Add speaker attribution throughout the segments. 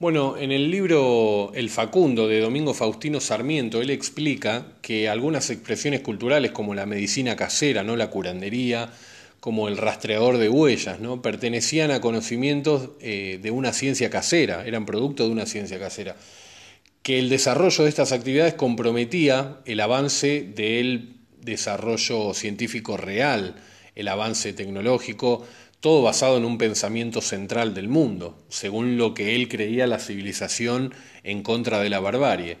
Speaker 1: Bueno, en el libro El Facundo de Domingo Faustino Sarmiento, él explica que algunas expresiones culturales como la medicina casera, ¿no? la curandería, como el rastreador de huellas, ¿no? pertenecían a conocimientos eh, de una ciencia casera, eran producto de una ciencia casera. Que el desarrollo de estas actividades comprometía el avance del desarrollo científico real, el avance tecnológico, todo basado en un pensamiento central del mundo, según lo que él creía la civilización en contra de la barbarie.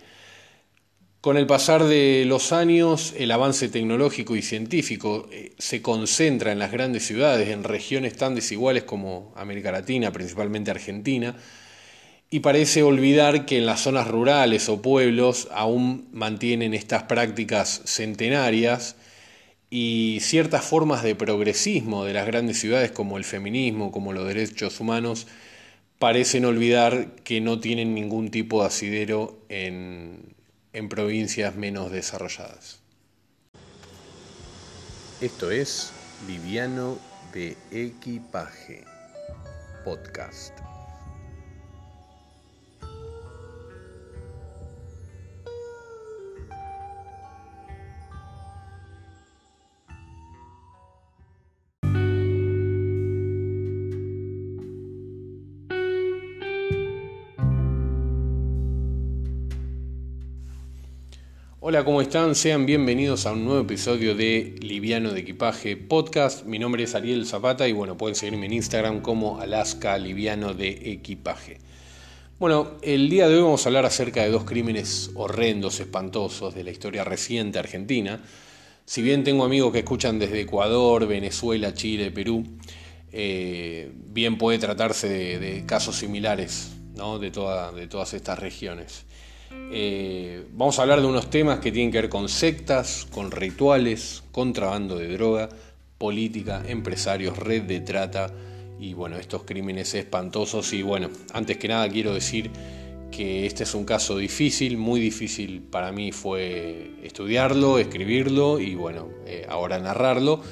Speaker 1: Con el pasar de los años, el avance tecnológico y científico eh, se concentra en las grandes ciudades, en regiones tan desiguales como América Latina, principalmente Argentina, y parece olvidar que en las zonas rurales o pueblos aún mantienen estas prácticas centenarias y ciertas formas de progresismo de las grandes ciudades como el feminismo, como los derechos humanos, parecen olvidar que no tienen ningún tipo de asidero en, en provincias menos desarrolladas. Esto es Liviano de Equipaje, podcast. Hola, ¿cómo están? Sean bienvenidos a un nuevo episodio de Liviano de Equipaje Podcast. Mi nombre es Ariel Zapata y bueno, pueden seguirme en Instagram como Alaska Liviano de Equipaje. Bueno, el día de hoy vamos a hablar acerca de dos crímenes horrendos, espantosos de la historia reciente argentina. Si bien tengo amigos que escuchan desde Ecuador, Venezuela, Chile, Perú, eh, bien puede tratarse de, casos similares de todas estas regiones. Eh, vamos a hablar de unos temas que tienen que ver con sectas, con rituales, contrabando de droga, política, empresarios, red de trata y bueno, estos crímenes espantosos. Y bueno, antes que nada quiero decir que este es un caso difícil, muy difícil para mí fue estudiarlo, escribirlo y bueno, eh, ahora narrarlo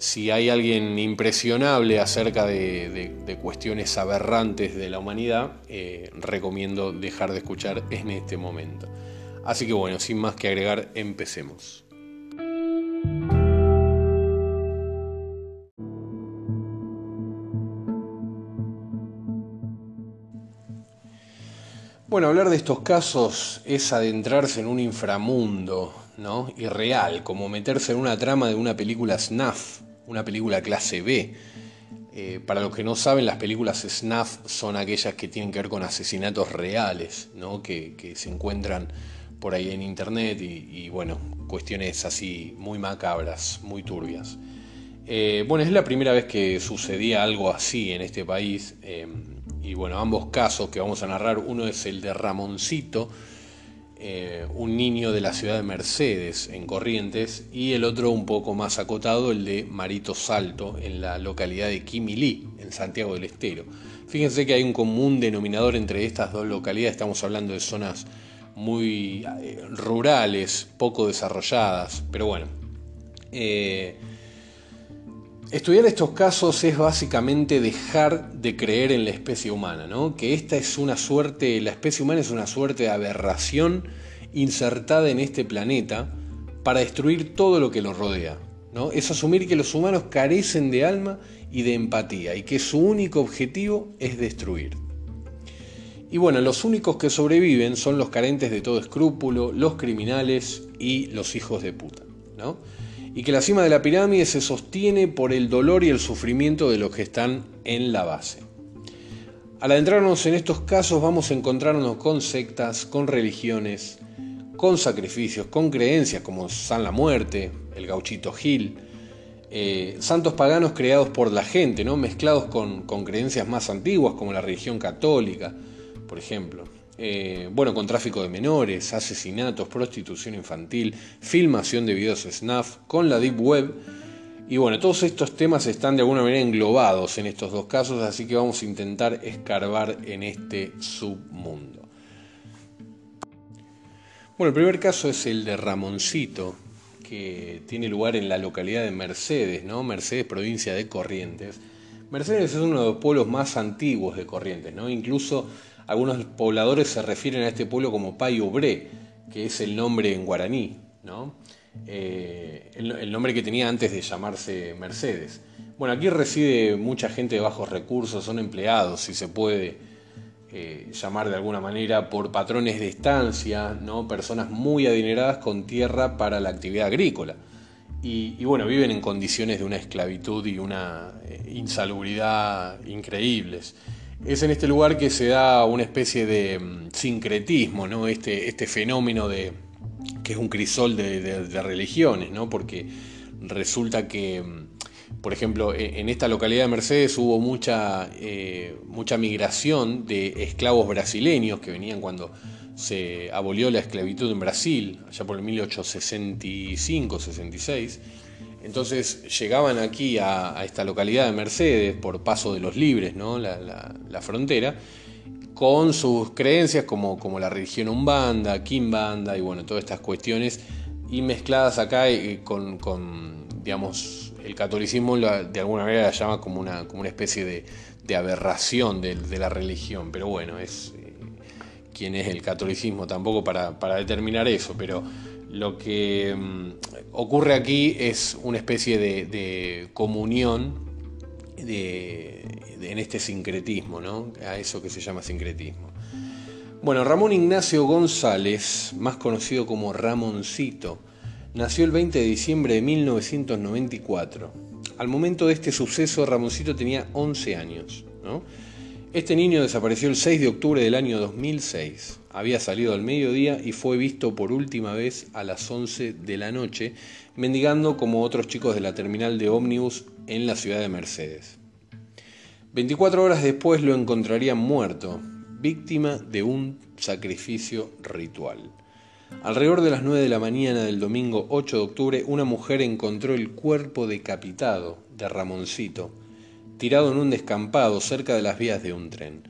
Speaker 1: si hay alguien impresionable acerca de, cuestiones aberrantes de la humanidad, eh, recomiendo dejar de escuchar en este momento. Así que bueno, sin más que agregar, empecemos. Bueno, hablar de estos casos es adentrarse en un inframundo, ¿no? Irreal, como meterse en una trama de una película snuff una película clase B. Eh, para los que no saben, las películas snuff son aquellas que tienen que ver con asesinatos reales, ¿no? que, se encuentran por ahí en internet y, bueno, cuestiones así muy macabras, muy turbias. Eh, bueno, es la primera vez que sucedía algo así en este país eh, y bueno, ambos casos que vamos a narrar, uno es el de Ramoncito, eh, un niño de la ciudad de Mercedes, en Corrientes, y el otro un poco más acotado, el de Marito Salto, en la localidad de Quimilí, en Santiago del Estero. Fíjense que hay un común denominador entre estas dos localidades, estamos hablando de zonas muy eh, rurales, poco desarrolladas, pero bueno. Eh, estudiar estos casos es básicamente dejar de creer en la especie humana, ¿no? Que esta es una suerte, la especie humana es una suerte de aberración insertada en este planeta para destruir todo lo que lo rodea. ¿no? Es asumir que los humanos carecen de alma y de empatía y que su único objetivo es destruir. Y bueno, los únicos que sobreviven son los carentes de todo escrúpulo, los criminales y los hijos de puta. ¿no? Y que la cima de la pirámide se sostiene por el dolor y el sufrimiento de los que están en la base. Al adentrarnos en estos casos vamos a encontrarnos con sectas, con religiones, con sacrificios, con creencias como San la Muerte, el gauchito Gil, eh, santos paganos creados por la gente, ¿no? mezclados con, con creencias más antiguas como la religión católica, por ejemplo. Eh, bueno, con tráfico de menores, asesinatos, prostitución infantil, filmación de videos snuff, con la Deep Web. Y bueno, todos estos temas están de alguna manera englobados en estos dos casos, así que vamos a intentar escarbar en este submundo. Bueno, el primer caso es el de Ramoncito, que tiene lugar en la localidad de Mercedes, ¿no? Mercedes, provincia de Corrientes. Mercedes es uno de los pueblos más antiguos de Corrientes, ¿no? Incluso algunos pobladores se refieren a este pueblo como Obré, que es el nombre en guaraní, ¿no? Eh, el, nombre que tenía antes de llamarse Mercedes. Bueno, aquí reside mucha gente de bajos recursos, son empleados, si se puede eh, llamar de alguna manera, por patrones de estancia, ¿no? personas muy adineradas con tierra para la actividad agrícola. Y, bueno, viven en condiciones de una esclavitud y una eh, insalubridad increíbles. Es en este lugar que se da una especie de mm, sincretismo, ¿no? este, este fenómeno de, que es un crisol de, religiones, ¿no? porque resulta que, mm, por ejemplo, e, en esta localidad de Mercedes hubo mucha, eh, mucha migración de esclavos brasileños que venían cuando se abolió la esclavitud en Brasil, allá por el 1865-66. Entonces llegaban aquí a, esta localidad de Mercedes por paso de los libres, ¿no? la, frontera, con sus creencias como, como la religión umbanda, quimbanda y bueno, todas estas cuestiones, y mezcladas acá eh, con, digamos, el catolicismo de alguna manera la llama como una, como una especie de, aberración de, la religión, pero bueno, es, quién es el catolicismo tampoco para, determinar eso, pero lo que mm, ocurre aquí es una especie de, comunión en este sincretismo, ¿no? a eso que se llama sincretismo. Bueno, Ramón Ignacio González, más conocido como Ramoncito, nació el 20 de diciembre de 1994. Al momento de este suceso, Ramoncito tenía 11 años. Este niño desapareció el 6 de octubre del año 2006. Había salido al mediodía y fue visto por última vez a las 11 de la noche, mendigando como otros chicos de la terminal de ómnibus en la ciudad de Mercedes. 24 horas después lo encontrarían muerto, víctima de un sacrificio ritual. Alrededor de las 9 de la mañana del domingo 8 de octubre, una mujer encontró el cuerpo decapitado de Ramoncito tirado en un descampado cerca de las vías de un tren.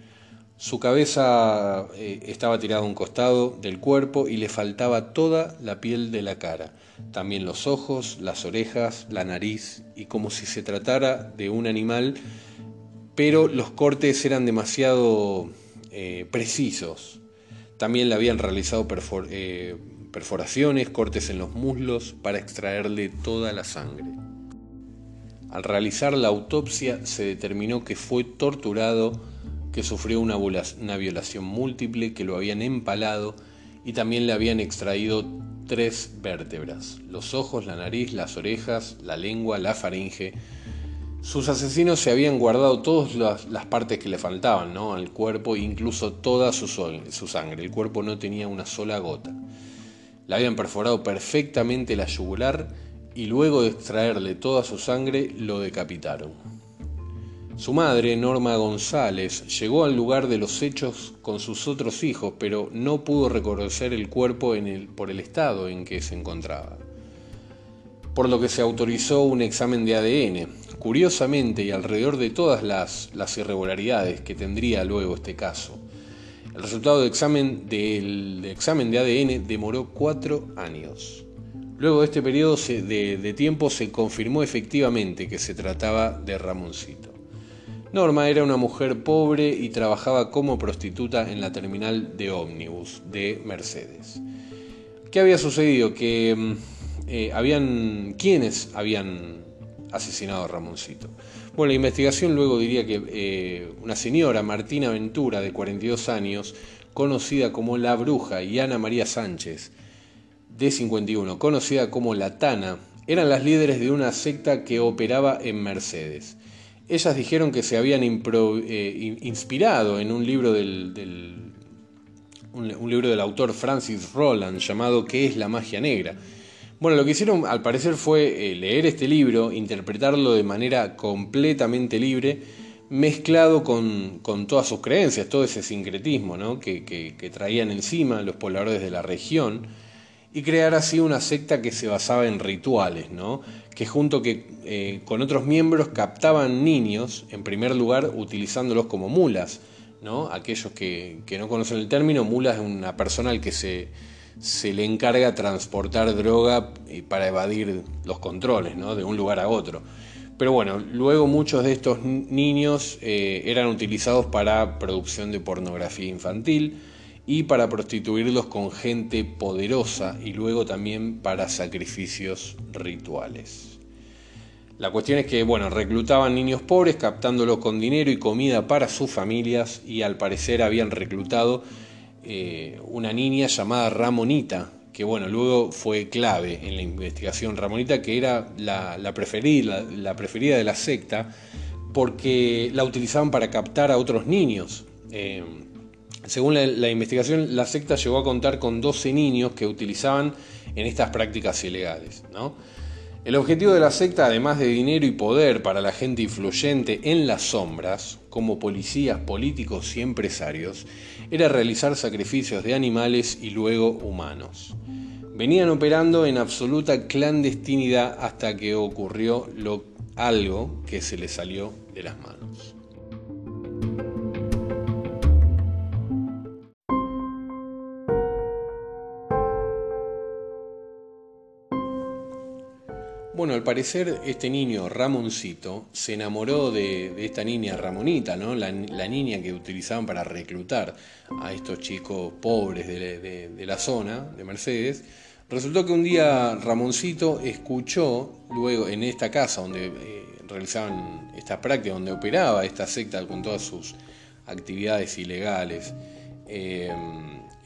Speaker 1: Su cabeza eh, estaba tirada a un costado del cuerpo y le faltaba toda la piel de la cara, también los ojos, las orejas, la nariz, y como si se tratara de un animal, pero los cortes eran demasiado eh, precisos. También le habían realizado eh, perforaciones, cortes en los muslos para extraerle toda la sangre. Al realizar la autopsia se determinó que fue torturado, que sufrió una, violación múltiple, que lo habían empalado y también le habían extraído tres vértebras, los ojos, la nariz, las orejas, la lengua, la faringe. Sus asesinos se habían guardado todas las, partes que le faltaban al cuerpo, incluso toda su, su sangre. El cuerpo no tenía una sola gota. Le habían perforado perfectamente la yugular y luego de extraerle toda su sangre lo decapitaron. Su madre, Norma González, llegó al lugar de los hechos con sus otros hijos, pero no pudo reconocer el cuerpo por el estado en que se encontraba. Por lo que se autorizó un examen de ADN. Curiosamente, y alrededor de todas las, irregularidades que tendría luego este caso, el resultado del examen de ADN demoró cuatro años. Luego de este periodo de, tiempo se confirmó efectivamente que se trataba de Ramoncito. Norma era una mujer pobre y trabajaba como prostituta en la terminal de ómnibus de Mercedes. ¿Qué había sucedido? Que mm, eh, habían. ¿Quiénes habían asesinado a Ramoncito? Bueno, la investigación luego diría que eh, una señora, Martina Ventura, de 42 años, conocida como La Bruja, y Ana María Sánchez, de 51, conocida como La Tana, eran las líderes de una secta que operaba en Mercedes. Ellas dijeron que se habían eh, inspirado en un libro del, un, libro del autor Francis Roland llamado ¿Qué es la magia negra? Bueno, lo que hicieron al parecer fue eh, leer este libro, interpretarlo de manera completamente libre, mezclado con, todas sus creencias, todo ese sincretismo que, que traían encima los pobladores de la región y crear así una secta que se basaba en rituales, ¿no? que junto que, eh, con otros miembros captaban niños, en primer lugar utilizándolos como mulas. ¿no? Aquellos que, no conocen el término, mulas es una persona al que se, se le encarga transportar droga para evadir los controles ¿no? de un lugar a otro. pero bueno, luego muchos de estos niños eh, eran utilizados para producción de pornografía infantil y para prostituirlos con gente poderosa y luego también para sacrificios rituales. La cuestión es que, bueno, reclutaban niños pobres captándolos con dinero y comida para sus familias y al parecer habían reclutado eh, una niña llamada Ramonita, que bueno, luego fue clave en la investigación Ramonita, que era la, preferida, la, preferida de la secta, porque la utilizaban para captar a otros niños. Eh, según la, investigación, la secta llegó a contar con 12 niños que utilizaban en estas prácticas ilegales. El objetivo de la secta, además de dinero y poder para la gente influyente en las sombras, como policías, políticos y empresarios, era realizar sacrificios de animales y luego humanos. Venían operando en absoluta clandestinidad hasta que ocurrió algo que se les salió de las manos. Al parecer este niño Ramoncito se enamoró de, esta niña Ramonita, ¿no? La, niña que utilizaban para reclutar a estos chicos pobres de, la zona de Mercedes. Resultó que un día Ramoncito escuchó, luego en esta casa donde eh, realizaban estas prácticas, donde operaba esta secta con todas sus actividades ilegales, eh,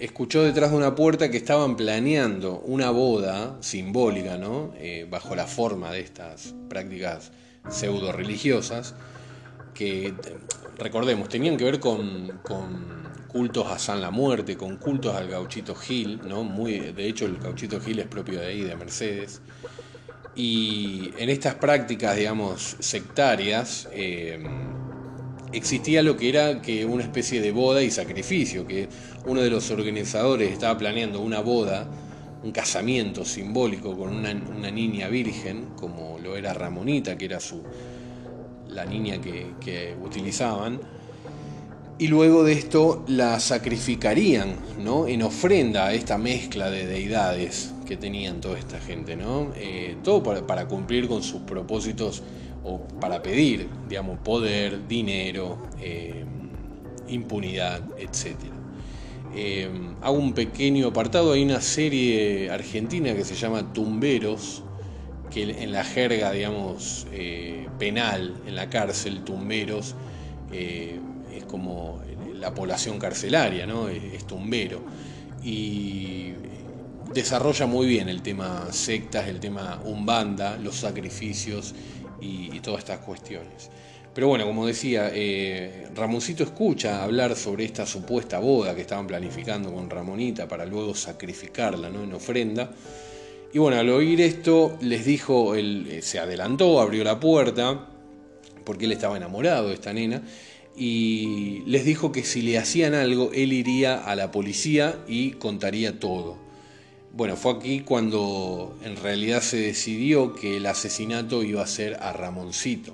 Speaker 1: escuchó detrás de una puerta que estaban planeando una boda simbólica, ¿no? Eh, bajo la forma de estas prácticas pseudo religiosas, que recordemos, tenían que ver con, cultos a San la Muerte, con cultos al gauchito Gil, ¿no? Muy, de hecho, el gauchito Gil es propio de ahí, de Mercedes. Y en estas prácticas, digamos, sectarias, eh, existía lo que era que una especie de boda y sacrificio, que uno de los organizadores estaba planeando una boda, un casamiento simbólico con una, niña virgen, como lo era Ramonita, que era su, la niña que, utilizaban, y luego de esto la sacrificarían ¿no? en ofrenda a esta mezcla de deidades que tenían toda esta gente, ¿no? Eh, todo para cumplir con sus propósitos o para pedir, digamos, poder, dinero, eh, impunidad, etc. Eh, hago un pequeño apartado, hay una serie argentina que se llama Tumberos, que en la jerga, digamos, eh, penal, en la cárcel, tumberos, es como la población carcelaria, ¿no? es tumbero. Y desarrolla muy bien el tema sectas, el tema umbanda, los sacrificios y, todas estas cuestiones. Pero bueno, como decía, eh, Ramoncito escucha hablar sobre esta supuesta boda que estaban planificando con Ramonita para luego sacrificarla ¿no? en ofrenda. Y bueno, al oír esto, les dijo, él eh, se adelantó, abrió la puerta, porque él estaba enamorado de esta nena, y les dijo que si le hacían algo, él iría a la policía y contaría todo. Bueno, fue aquí cuando en realidad se decidió que el asesinato iba a ser a Ramoncito.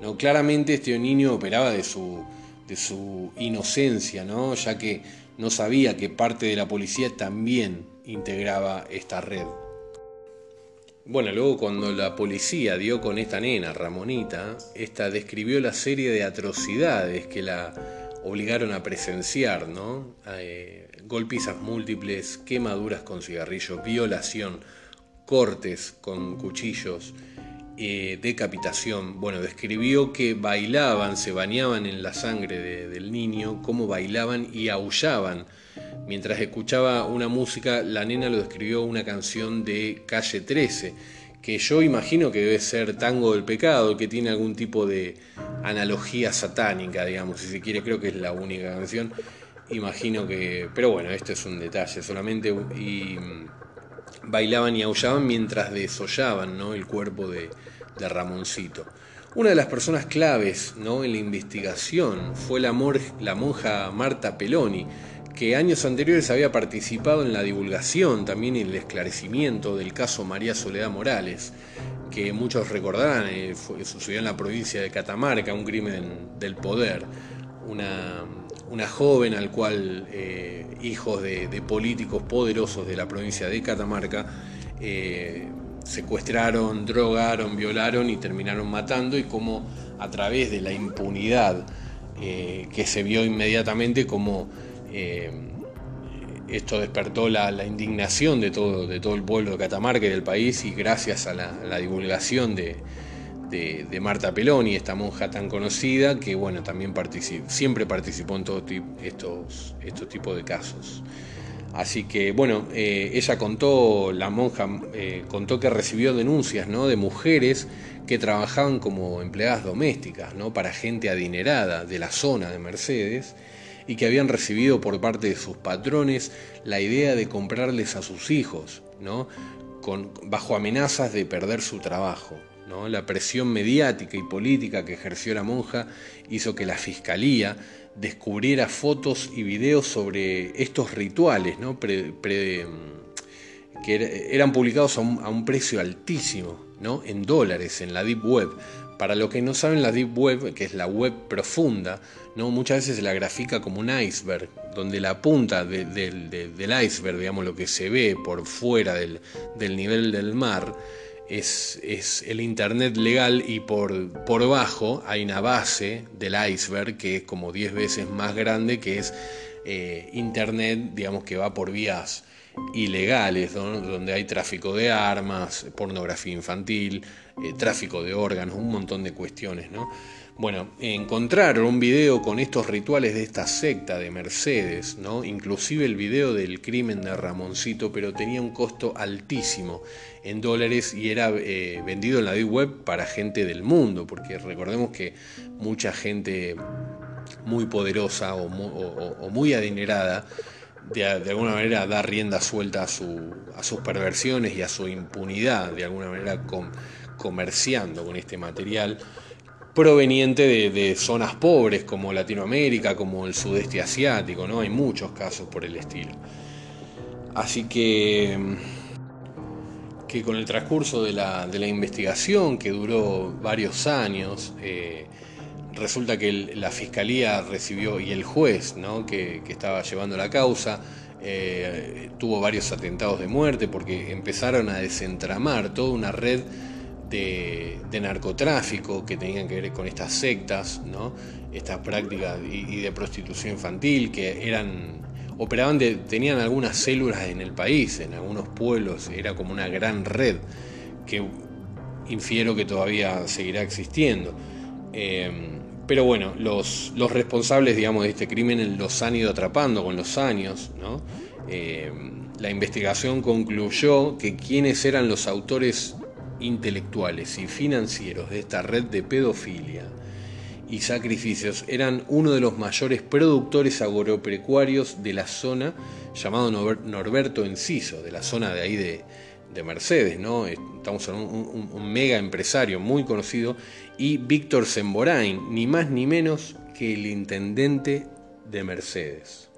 Speaker 1: ¿no? Claramente este niño operaba de su, de su inocencia, ¿no? ya que no sabía que parte de la policía también integraba esta red. Bueno, luego cuando la policía dio con esta nena, Ramonita, esta describió la serie de atrocidades que la obligaron a presenciar, ¿no? Eh, golpizas múltiples, quemaduras con cigarrillos, violación, cortes con cuchillos, eh, decapitación. Bueno, describió que bailaban, se bañaban en la sangre del niño, cómo bailaban y aullaban. Mientras escuchaba una música, la nena lo describió una canción de Calle 13, que yo imagino que debe ser Tango del Pecado, que tiene algún tipo de analogía satánica, digamos, si se quiere, creo que es la única canción imagino que. Pero bueno, esto es un detalle solamente. Y mm, bailaban y aullaban mientras desollaban ¿no? el cuerpo de, Ramoncito. Una de las personas claves ¿no? en la investigación fue la, la monja Marta Peloni, que años anteriores había participado en la divulgación, también en el esclarecimiento del caso María Soledad Morales, que muchos recordarán, eh, sucedió en la provincia de Catamarca, un crimen del poder, una una joven al cual eh, hijos de, políticos poderosos de la provincia de Catamarca eh, secuestraron, drogaron, violaron y terminaron matando y cómo a través de la impunidad eh, que se vio inmediatamente como esto despertó la, indignación de todo, de todo el pueblo de Catamarca y del país y gracias a la, divulgación de, Marta Peloni, esta monja tan conocida, que bueno, también siempre participó en todos estos, tipos de casos. Así que bueno, eh, ella contó, la monja eh, contó que recibió denuncias ¿no? de mujeres que trabajaban como empleadas domésticas ¿no? para gente adinerada de la zona de Mercedes y que habían recibido por parte de sus patrones la idea de comprarles a sus hijos, ¿no? Bajo amenazas de perder su trabajo. La presión mediática y política que ejerció la monja hizo que la fiscalía descubriera fotos y videos sobre estos rituales, ¿no? que eran publicados a un, precio altísimo, ¿no? en dólares, en la Deep Web. Para los que no saben, la Deep Web, que es la web profunda, ¿no? muchas veces se la grafica como un iceberg, donde la punta del iceberg, digamos, lo que se ve por fuera del nivel del mar, es, el Internet legal y por, por bajo hay una base del iceberg que es como 10 veces más grande, que es eh, Internet, digamos que va por vías ilegales, donde hay tráfico de armas, pornografía infantil, eh, tráfico de órganos, un montón de cuestiones. ¿no? Bueno, encontraron un video con estos rituales de esta secta de Mercedes, ¿no? Inclusive el video del crimen de Ramoncito, pero tenía un costo altísimo en dólares y era eh, vendido en la Web para gente del mundo, porque recordemos que mucha gente muy poderosa o muy, adinerada de, alguna manera da rienda suelta a, sus perversiones y a su impunidad, de alguna manera comerciando con este material proveniente de, zonas pobres como Latinoamérica, como el sudeste asiático, ¿no? Hay muchos casos por el estilo. Así que, que con el transcurso de la, investigación, que duró varios años, eh, resulta que la fiscalía recibió, y el juez que, estaba llevando la causa, eh, tuvo varios atentados de muerte porque empezaron a desentramar toda una red de, narcotráfico que tenían que ver con estas sectas, ¿no? estas prácticas y, de prostitución infantil que eran operaban de, tenían algunas células en el país, en algunos pueblos, era como una gran red que infiero que todavía seguirá existiendo. Eh, pero bueno, los, responsables digamos, de este crimen los han ido atrapando con los años. ¿no? Eh, la investigación concluyó que quienes eran los autores intelectuales y financieros de esta red de pedofilia y sacrificios eran uno de los mayores productores agropecuarios de la zona, llamado Norberto Enciso, de la zona de ahí de, Mercedes, ¿no? Estamos en un, mega empresario muy conocido, y Víctor Semborain, ni más ni menos que el intendente de Mercedes.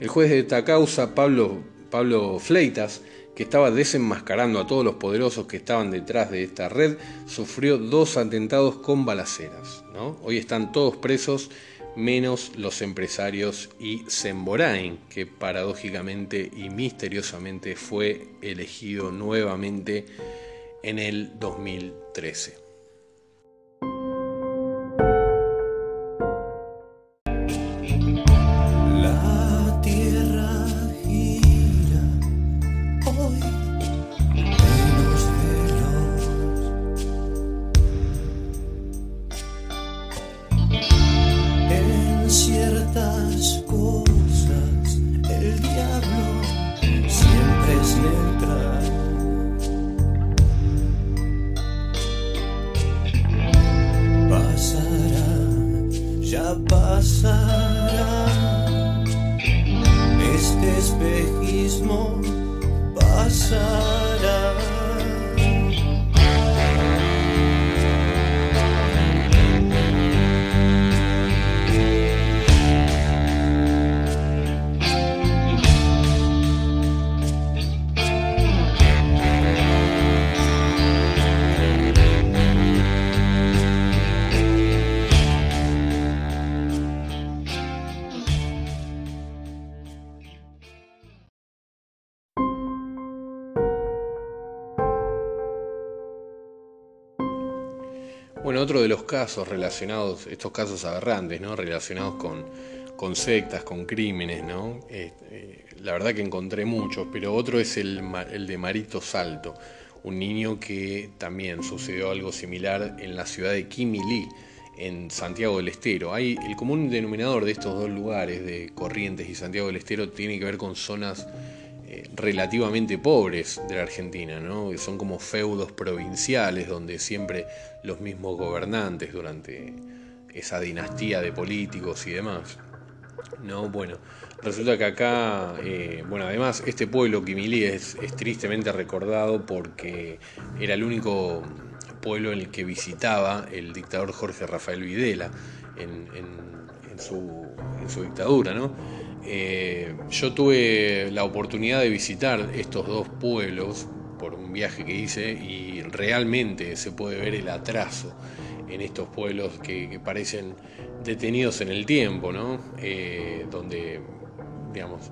Speaker 1: El juez de esta causa, Pablo, Pablo Fleitas, que estaba desenmascarando a todos los poderosos que estaban detrás de esta red, sufrió dos atentados con balaceras. Hoy están todos presos, menos los empresarios y Semborain, que paradójicamente y misteriosamente fue elegido nuevamente en el 2013. Otro de los casos relacionados, estos casos aberrantes, ¿no? Relacionados con, sectas, con crímenes, ¿no? Eh, la verdad que encontré muchos, pero otro es el, de Marito Salto, un niño que también sucedió algo similar en la ciudad de Kimili, en Santiago del Estero. Hay, el común denominador de estos dos lugares, de Corrientes y Santiago del Estero, tiene que ver con zonas relativamente pobres de la Argentina, ¿no? son como feudos provinciales donde siempre los mismos gobernantes durante esa dinastía de políticos y demás. No, bueno, resulta que acá, eh, bueno, además este pueblo Quimilí es, es tristemente recordado porque era el único pueblo en el que visitaba el dictador Jorge Rafael Videla en, su, dictadura. ¿no? Eh, yo tuve la oportunidad de visitar estos dos pueblos por un viaje que hice y realmente se puede ver el atraso en estos pueblos que, parecen detenidos en el tiempo, ¿no? Eh, donde digamos,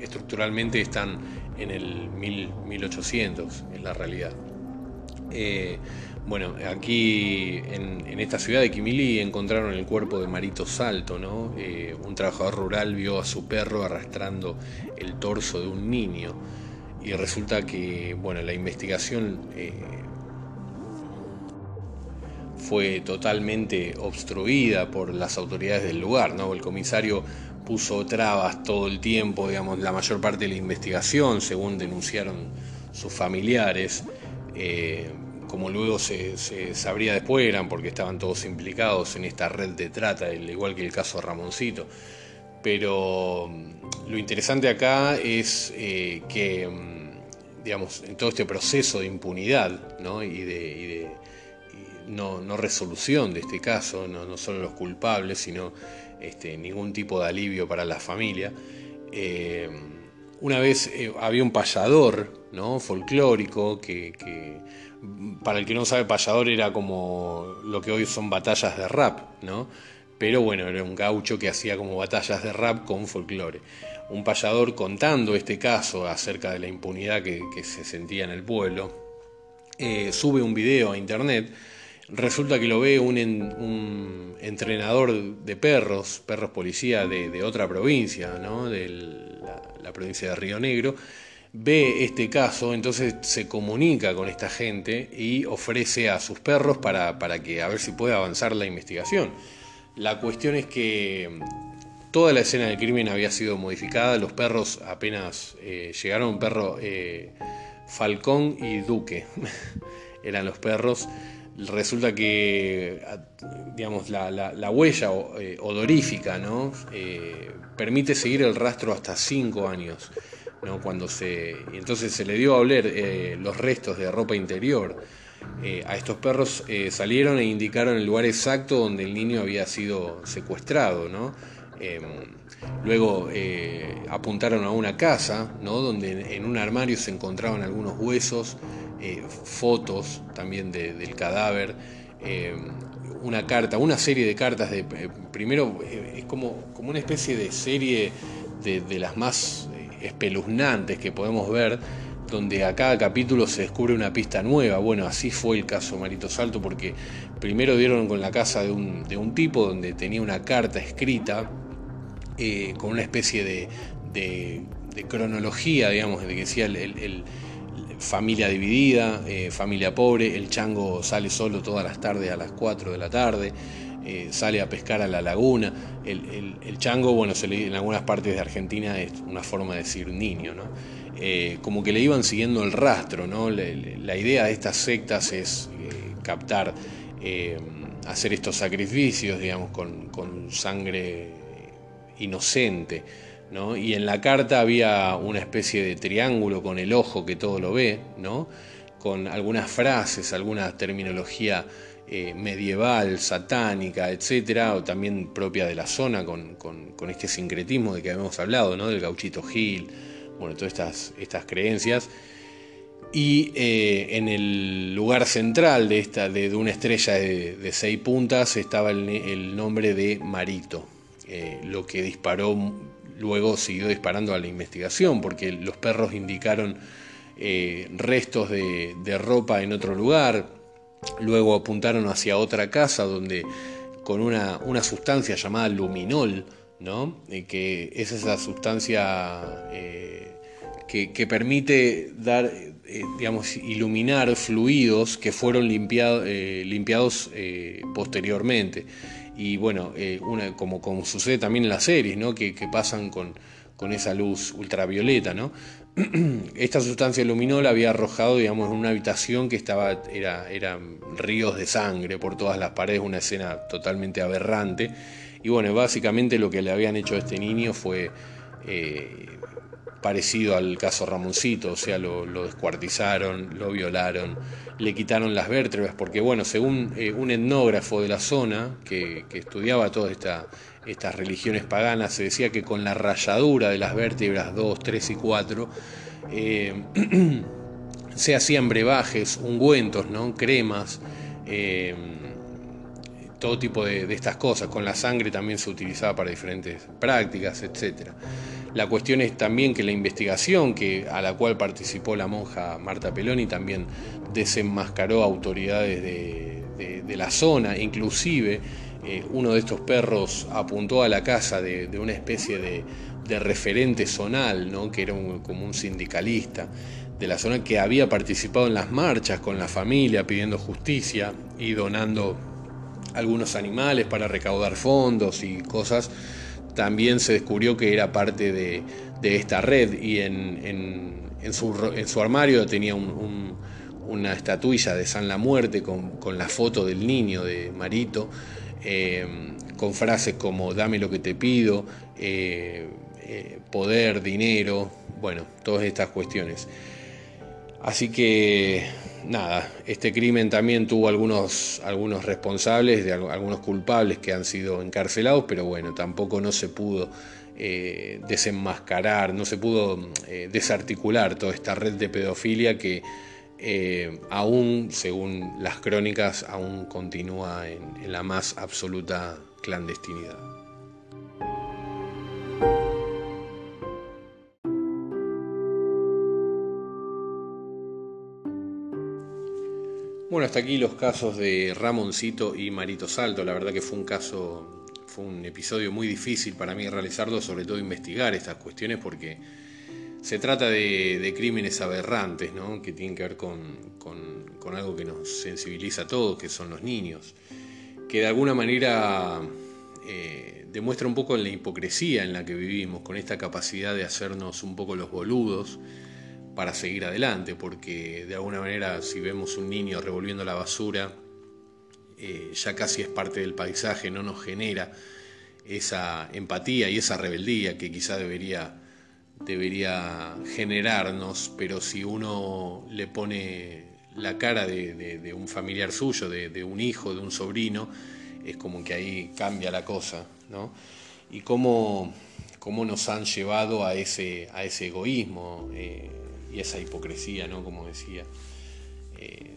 Speaker 1: estructuralmente están en el 1800, en la realidad. Eh, bueno, aquí en, esta ciudad de Quimili encontraron el cuerpo de Marito Salto, ¿no? Eh, un trabajador rural vio a su perro arrastrando el torso de un niño y resulta que, bueno, la investigación eh, fue totalmente obstruida por las autoridades del lugar, ¿no? El comisario puso trabas todo el tiempo, digamos, la mayor parte de la investigación, según denunciaron sus familiares. Eh, como luego se, sabría después, eran porque estaban todos implicados en esta red de trata, igual que el caso Ramoncito. Pero mm, lo interesante acá es eh, que, mm, digamos, en todo este proceso de impunidad y de, no, resolución de este caso, no, solo los culpables, sino este, ningún tipo de alivio para la familia, eh, una vez había un payador ¿no? folclórico, que, para el que no sabe, payador era como lo que hoy son batallas de rap, ¿no? Pero bueno, era un gaucho que hacía como batallas de rap con folclore. Un payador contando este caso acerca de la impunidad que, se sentía en el pueblo, eh, sube un video a internet. Resulta que lo ve un, entrenador de perros, perros policía de, otra provincia, ¿no? de la provincia de Río Negro, ve este caso, entonces se comunica con esta gente y ofrece a sus perros para, que a ver si puede avanzar la investigación. La cuestión es que mm, toda la escena del crimen había sido modificada, los perros apenas eh, llegaron, un perro eh, Falcón y Duque eran los perros. Resulta que, digamos, la, huella eh, odorífica ¿no? permite seguir el rastro hasta cinco años. Cuando se, entonces se le dio a oler eh, los restos de ropa interior. Eh, a estos perros eh, salieron e indicaron el lugar exacto donde el niño había sido secuestrado. Em, luego apuntaron a una casa donde en un armario se encontraban algunos huesos, fotos también del cadáver em, una carta, una serie de cartas de primero es como, como una especie de serie de las más espeluznantes que podemos ver, donde a cada capítulo se descubre una pista nueva. Bueno, así fue el caso Marito Salto, porque primero dieron con la casa de un, de un tipo donde tenía una carta escrita eh, con una especie de, de, cronología, digamos, de que decía el, familia dividida, eh, familia pobre, el chango sale solo todas las tardes a las 4 de la tarde. Eh, sale a pescar a la laguna. El, chango, bueno, se le, en algunas partes de Argentina es una forma de decir niño, ¿no? Eh, como que le iban siguiendo el rastro, ¿no? La, idea de estas sectas es eh, captar, hacer estos sacrificios, digamos, con, con sangre inocente. ¿no? Y en la carta había una especie de triángulo con el ojo que todo lo ve, ¿no? con algunas frases, alguna terminología eh, medieval, satánica, etcétera, o también propia de la zona, con, este sincretismo de que habíamos hablado, ¿no? del gauchito Gil, bueno, todas estas, creencias. Y eh, en el lugar central de, esta, de, una estrella de, seis puntas estaba el, nombre de Marito, eh, lo que disparó, luego siguió disparando a la investigación, porque los perros indicaron restos de ropa en otro lugar, luego apuntaron hacia otra casa donde con una, una sustancia llamada luminol, ¿no? que es esa sustancia eh, que, permite dar, eh, digamos, iluminar fluidos que fueron eh, limpiados posteriormente. Y bueno, una, como, como, sucede también en las series, ¿no? que, pasan con, con, esa luz ultravioleta, ¿no? Esta sustancia luminol había arrojado, digamos, en una habitación que estaba, era, eran ríos de sangre por todas las paredes, una escena totalmente aberrante. Y bueno, básicamente lo que le habían hecho a este niño fue eh, parecido al caso Ramoncito, o sea, lo, descuartizaron, lo violaron, le quitaron las vértebras, porque bueno, según eh, un etnógrafo de la zona que, estudiaba todas estas religiones paganas, se decía que con la rayadura de las vértebras 2, 3 y 4, eh, se hacían brebajes, ungüentos, ¿no? cremas, eh, todo tipo de, estas cosas. Con la sangre también se utilizaba para diferentes prácticas, etc. La cuestión es también que la investigación que, a la cual participó la monja Marta Peloni también desenmascaró autoridades de, la zona, inclusive eh, uno de estos perros apuntó a la casa de, una especie de, referente zonal, ¿no? que era como un sindicalista de la zona que había participado en las marchas con la familia pidiendo justicia y donando algunos animales para recaudar fondos y cosas, también se descubrió que era parte de, esta red y en, su, armario tenía una estatuilla de San la Muerte con, la foto del niño de Marito, eh, con frases como dame lo que te pido, eh, eh, poder, dinero, bueno, todas estas cuestiones. Así que nada, este crimen también tuvo algunos, algunos responsables, de, algunos culpables que han sido encarcelados, pero bueno, tampoco no se pudo eh, desenmascarar, no se pudo desarticular toda esta red de pedofilia que eh, aún, según las crónicas, aún continúa en la más absoluta clandestinidad. Bueno, hasta aquí los casos de Ramoncito y Marito Salto. La verdad que fue un caso, fue un episodio muy difícil para mí realizarlo, sobre todo investigar estas cuestiones, porque se trata de, crímenes aberrantes, ¿no? que tienen que ver con, algo que nos sensibiliza a todos, que son los niños, que de alguna manera eh, demuestra un poco la hipocresía en la que vivimos, con esta capacidad de hacernos un poco los boludos para seguir adelante, porque de alguna manera si vemos un niño revolviendo la basura, eh, ya casi es parte del paisaje, no nos genera esa empatía y esa rebeldía que quizá debería, debería generarnos, pero si uno le pone la cara de, un familiar suyo, de, un hijo, de un sobrino, es como que ahí cambia la cosa, ¿no? Y cómo, cómo nos han llevado a ese, a ese egoísmo. Eh, y esa hipocresía, ¿no? Como decía. Eh,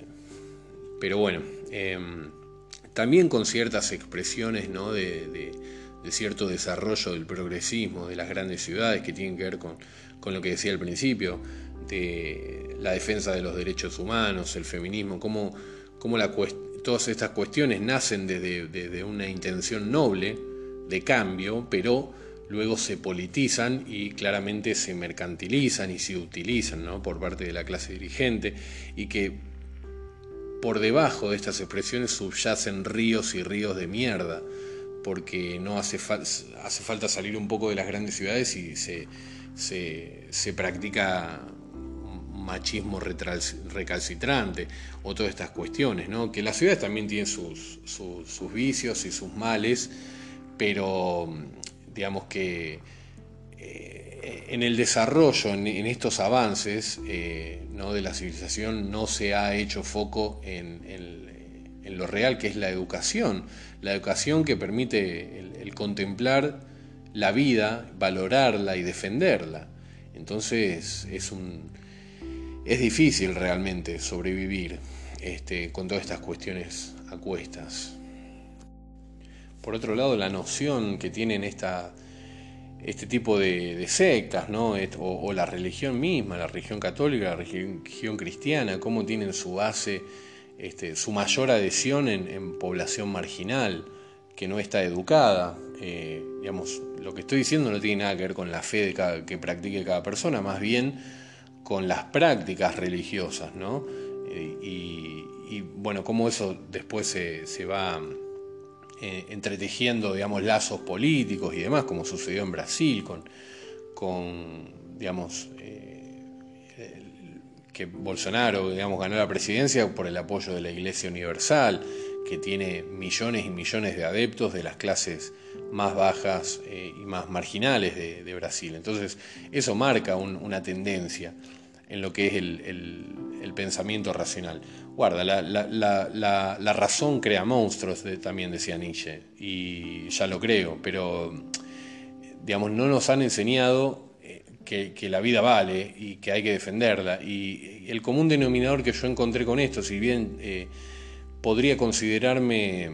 Speaker 1: pero bueno, em, también con ciertas expresiones, ¿no? De, cierto desarrollo del progresismo de las grandes ciudades que tienen que ver con, lo que decía al principio, de la defensa de los derechos humanos, el feminismo, cómo, cómo la, todas estas cuestiones nacen desde una intención noble de cambio, pero luego se politizan y claramente se mercantilizan y se utilizan ¿no? por parte de la clase dirigente y que por debajo de estas expresiones subyacen ríos y ríos de mierda porque no hace, falta salir un poco de las grandes ciudades y se, se, practica machismo recalcitrante o todas estas cuestiones, ¿no? que las ciudades también tienen sus, sus vicios y sus males, pero digamos que eh, en el desarrollo, en, estos avances eh, ¿no? de la civilización, no se ha hecho foco en, lo real que es la educación, la educación que permite el, contemplar la vida, valorarla y defenderla. Entonces es, un, es difícil realmente sobrevivir este, con todas estas cuestiones acuestas. Por otro lado, la noción que tienen esta, este tipo de, sectas, ¿no? O, la religión misma, la religión católica, la religión cristiana, cómo tienen su base este, su mayor adhesión en, población marginal, que no está educada. Eh, digamos, lo que estoy diciendo no tiene nada que ver con la fe que practique cada persona, más bien con las prácticas religiosas, ¿no? Eh, y, bueno, cómo eso después se, va eh, entretejiendo, digamos, lazos políticos y demás, como sucedió en Brasil con, con digamos, que Bolsonaro, digamos, ganó la presidencia por el apoyo de la Iglesia Universal, que tiene millones y millones de adeptos de las clases más bajas eh, y más marginales de, Brasil. Entonces, eso marca una tendencia en lo que es el, pensamiento racional. Guarda, la, razón crea monstruos, también decía Nietzsche, y ya lo creo, pero digamos, no nos han enseñado que, la vida vale y que hay que defenderla. Y el común denominador que yo encontré con esto, si bien eh, podría considerarme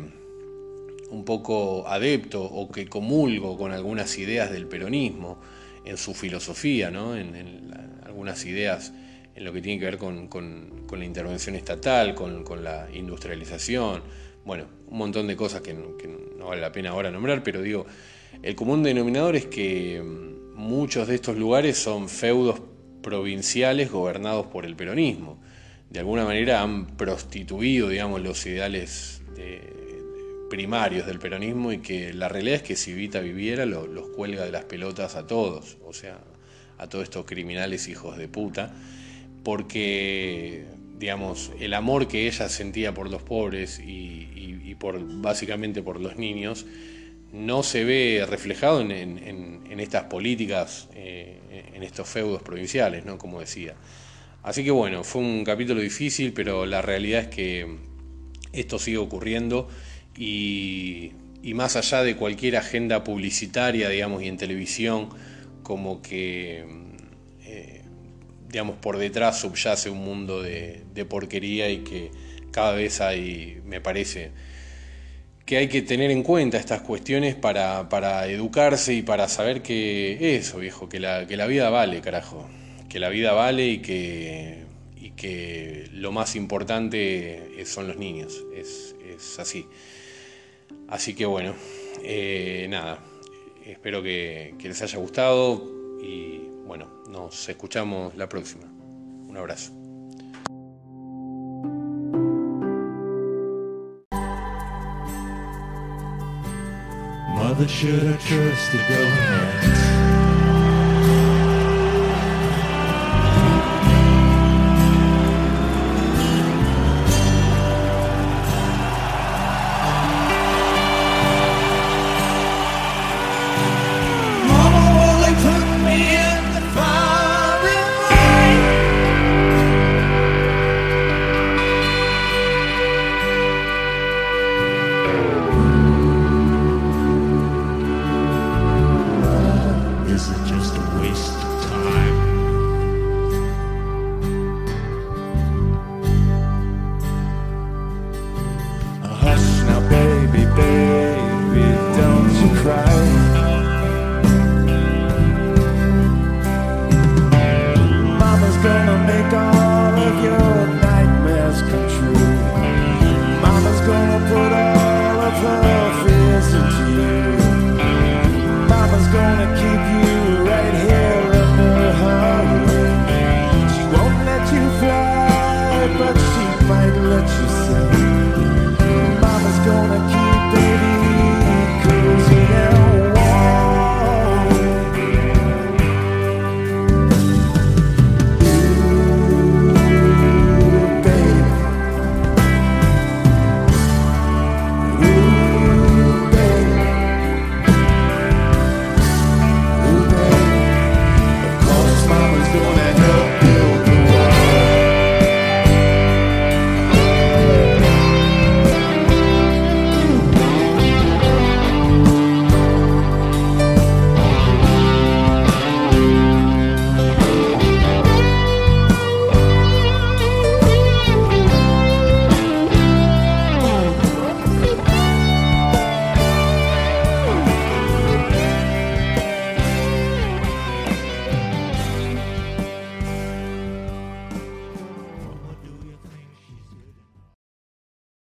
Speaker 1: un poco adepto o que comulgo con algunas ideas del peronismo en su filosofía, ¿no? en, algunas ideas en lo que tiene que ver con, la intervención estatal, con, la industrialización, bueno, un montón de cosas que no vale la pena ahora nombrar, pero digo, el común denominador es que muchos de estos lugares son feudos provinciales gobernados por el peronismo. De alguna manera han prostituido, digamos, los ideales primarios del peronismo y que la realidad es que si Vita viviera los cuelga de las pelotas a todos, o sea, a todos estos criminales hijos de puta, porque, digamos, el amor que ella sentía por los pobres y por básicamente por los niños, no se ve reflejado en, estas políticas, eh, en estos feudos provinciales, ¿no? como decía. Así que bueno, fue un capítulo difícil, pero la realidad es que esto sigue ocurriendo y, más allá de cualquier agenda publicitaria, digamos, y en televisión, como que, eh, digamos, por detrás subyace un mundo de porquería y que cada vez hay, me parece, que hay que tener en cuenta estas cuestiones para, educarse y para saber que eso, viejo, que la, que la vida vale, carajo. Que la vida vale y que, y que lo más importante son los niños. Es, así. Así que bueno, eh, nada. Espero que les haya gustado y bueno, nos escuchamos la próxima. Un abrazo. Mother should have trusted romance.